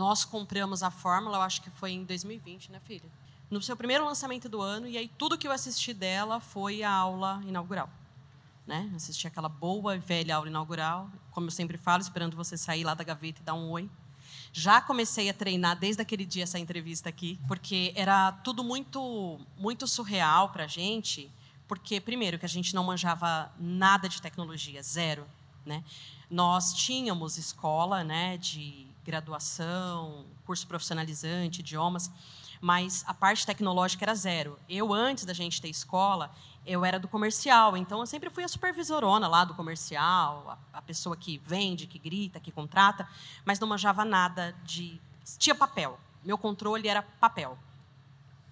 nós compramos a fórmula, eu acho que foi em 2020, né, filha? No seu primeiro lançamento do ano, e aí tudo que eu assisti dela foi a aula inaugural. Né? Assisti aquela boa e velha aula inaugural, como eu sempre falo, esperando você sair lá da gaveta e dar um oi. Já comecei a treinar desde aquele dia essa entrevista aqui, porque era tudo muito muito surreal para a gente, porque primeiro que a gente não manjava nada de tecnologia, zero, né? Nós tínhamos escola, né, de graduação, curso profissionalizante, idiomas, mas a parte tecnológica era zero. Eu antes da gente ter escola, eu era do comercial, então eu sempre fui a supervisorona lá do comercial, a, a, pessoa que vende, que grita, que contrata, mas não manjava nada de. Tinha papel. Meu controle era papel.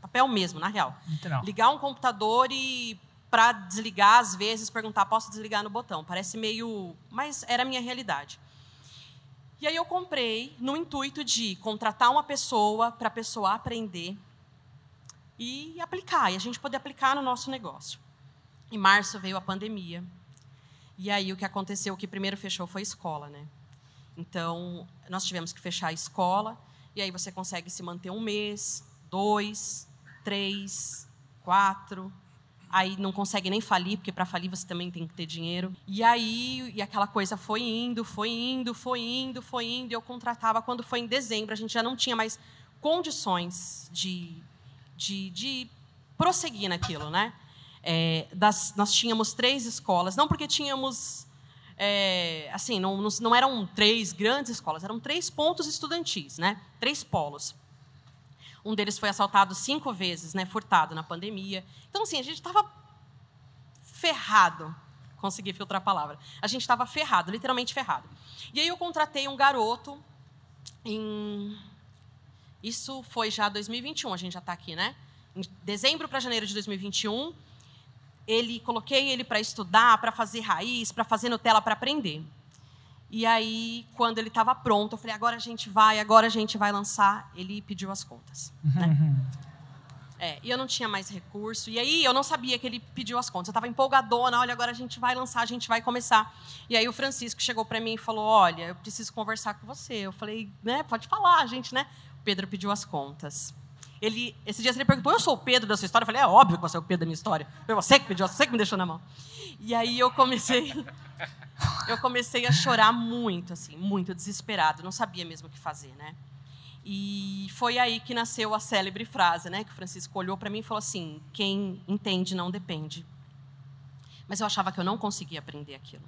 Papel mesmo, na real. Então. Ligar um computador e, para desligar, às vezes, perguntar: posso desligar no botão? Parece meio. Mas era a minha realidade. E aí eu comprei no intuito de contratar uma pessoa para a pessoa aprender e aplicar, e a gente poder aplicar no nosso negócio. Em março veio a pandemia. E aí o que aconteceu, o que primeiro fechou foi a escola, né? Então, nós tivemos que fechar a escola, e aí você consegue se manter um mês, dois, três, quatro, aí não consegue nem falir, porque para falir você também tem que ter dinheiro. E aí, e aquela coisa foi indo, foi indo, foi indo, foi indo, e eu contratava quando foi em dezembro, a gente já não tinha mais condições de de, de prosseguir naquilo, né? É, das, nós tínhamos três escolas, não porque tínhamos é, assim, não, não, eram três grandes escolas, eram três pontos estudantis, né? Três polos. Um deles foi assaltado cinco vezes, né? Furtado na pandemia. Então, assim, a gente estava ferrado. Consegui filtrar a palavra. A gente estava ferrado, literalmente ferrado. E aí eu contratei um garoto em isso foi já 2021, a gente já está aqui, né? Em dezembro para janeiro de 2021, ele coloquei ele para estudar, para fazer raiz, para fazer Nutella, para aprender. E aí, quando ele estava pronto, eu falei: agora a gente vai, agora a gente vai lançar. Ele pediu as contas. Né? Uhum. É, e eu não tinha mais recurso. E aí eu não sabia que ele pediu as contas. Eu estava empolgadona, olha, agora a gente vai lançar, a gente vai começar. E aí o Francisco chegou para mim e falou: Olha, eu preciso conversar com você. Eu falei, né, pode falar, a gente, né? Pedro pediu as contas. Ele, esse dia ele perguntou: Eu sou o Pedro da sua história? Eu falei: É óbvio que você é o Pedro da minha história. Foi você que pediu, você que me deixou na mão. E aí eu comecei, eu comecei a chorar muito, assim, muito desesperado. Não sabia mesmo o que fazer, né? E foi aí que nasceu a célebre frase, né? Que o Francisco olhou para mim e falou assim: Quem entende não depende. Mas eu achava que eu não conseguia aprender aquilo.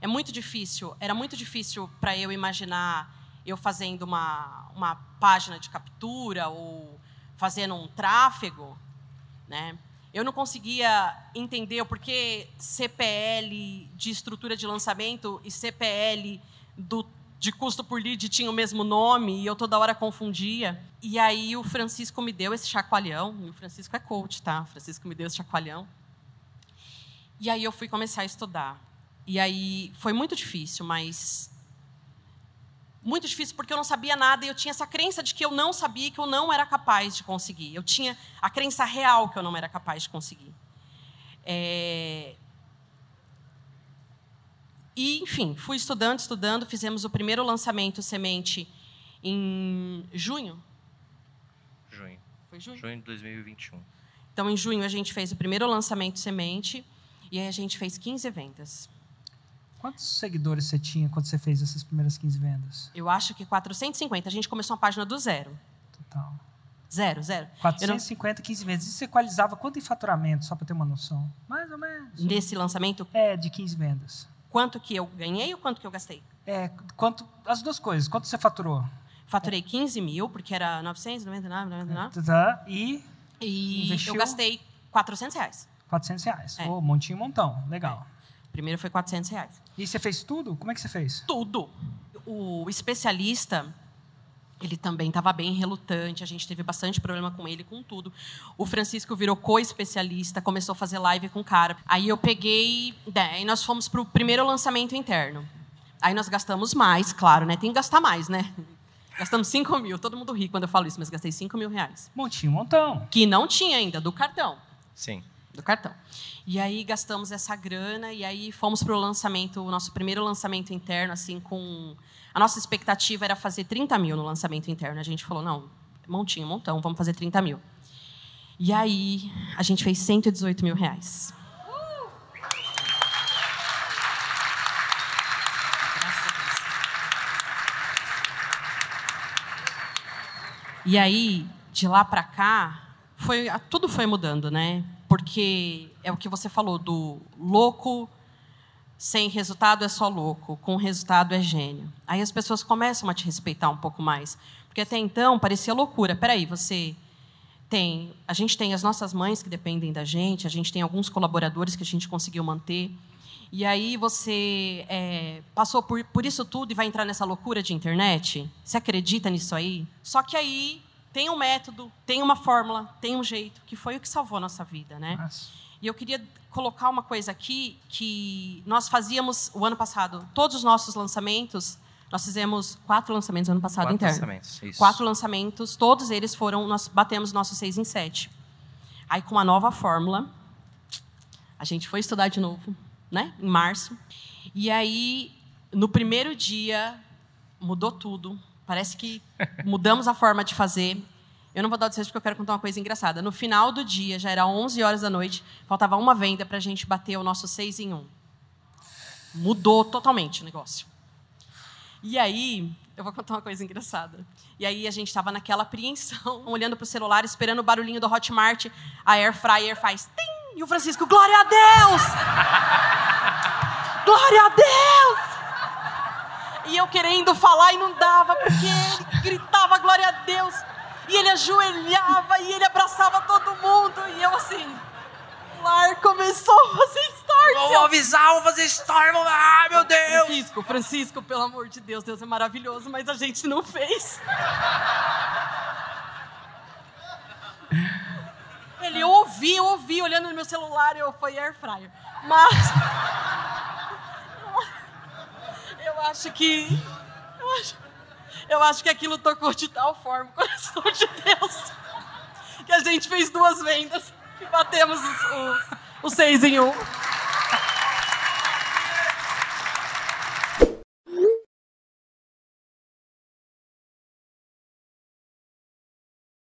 É muito difícil, era muito difícil para eu imaginar eu fazendo uma, uma página de captura ou fazendo um tráfego, né? Eu não conseguia entender o porquê CPL de estrutura de lançamento e CPL do, de custo por lead tinha o mesmo nome e eu toda hora confundia. E aí o Francisco me deu esse chacoalhão, e o Francisco é coach, tá? O Francisco me deu esse chacoalhão. E aí eu fui começar a estudar. E aí foi muito difícil, mas muito difícil porque eu não sabia nada e eu tinha essa crença de que eu não sabia que eu não era capaz de conseguir. Eu tinha a crença real que eu não era capaz de conseguir. É... E, enfim, fui estudando, estudando. Fizemos o primeiro lançamento semente em junho. Junho. Foi junho? Junho de 2021. Então, em junho, a gente fez o primeiro lançamento semente e aí a gente fez 15 vendas. Quantos seguidores você tinha quando você fez essas primeiras 15 vendas? Eu acho que 450. A gente começou uma página do zero. Total. Zero, zero. 450, não... 15 vendas. E você equalizava quanto em faturamento, só para ter uma noção? Mais ou menos. Nesse lançamento? É, de 15 vendas. Quanto que eu ganhei ou quanto que eu gastei? É, quanto, as duas coisas. Quanto você faturou? Faturei 15 mil, porque era 999, 99. Tá, e? E investiu... eu gastei 400 reais. 400 reais. É. Oh, montinho, montão. Legal. É. Primeiro foi 400 reais. E você fez tudo? Como é que você fez? Tudo. O especialista, ele também estava bem relutante, a gente teve bastante problema com ele, com tudo. O Francisco virou co-especialista, começou a fazer live com o cara. Aí eu peguei, né, e nós fomos para o primeiro lançamento interno. Aí nós gastamos mais, claro, né? Tem que gastar mais, né? Gastamos 5 mil. Todo mundo ri quando eu falo isso, mas gastei 5 mil reais. Montinho, montão. Que não tinha ainda, do cartão. Sim. Do cartão. E aí gastamos essa grana e aí fomos para o lançamento, o nosso primeiro lançamento interno, assim, com. A nossa expectativa era fazer 30 mil no lançamento interno. A gente falou, não, montinho, montão, vamos fazer 30 mil. E aí a gente fez 118 mil reais. E aí, de lá para cá, foi, tudo foi mudando, né? Porque é o que você falou do louco sem resultado é só louco, com resultado é gênio. Aí as pessoas começam a te respeitar um pouco mais, porque até então parecia loucura. Peraí, você tem, a gente tem as nossas mães que dependem da gente, a gente tem alguns colaboradores que a gente conseguiu manter. E aí você é, passou por, por isso tudo e vai entrar nessa loucura de internet? Você acredita nisso aí? Só que aí tem um método, tem uma fórmula, tem um jeito, que foi o que salvou a nossa vida, né? Nossa. E eu queria colocar uma coisa aqui que nós fazíamos o ano passado, todos os nossos lançamentos, nós fizemos quatro lançamentos no ano passado quatro interno. Lançamentos, isso. Quatro lançamentos, todos eles foram, nós batemos nossos seis em sete. Aí com uma nova fórmula, a gente foi estudar de novo, né? Em março. E aí, no primeiro dia, mudou tudo. Parece que mudamos a forma de fazer. Eu não vou dar o porque eu quero contar uma coisa engraçada. No final do dia, já era 11 horas da noite, faltava uma venda para a gente bater o nosso 6 em 1. Mudou totalmente o negócio. E aí, eu vou contar uma coisa engraçada. E aí a gente estava naquela apreensão, olhando para o celular, esperando o barulhinho do Hotmart. A Air Fryer faz tim! E o Francisco, glória a Deus! glória a Deus! E eu querendo falar e não dava, porque ele gritava glória a Deus. E ele ajoelhava e ele abraçava todo mundo. E eu assim, o ar começou a fazer start. Vou avisar, vou fazer start. Vou... Ah, meu Deus! Francisco, Francisco, pelo amor de Deus, Deus é maravilhoso, mas a gente não fez. Ele, eu ouvi, eu ouvi, olhando no meu celular, eu fui air fryer. Mas acho que. Eu acho, eu acho que aquilo tocou de tal forma o coração de Deus que a gente fez duas vendas e batemos os, os, os seis em um.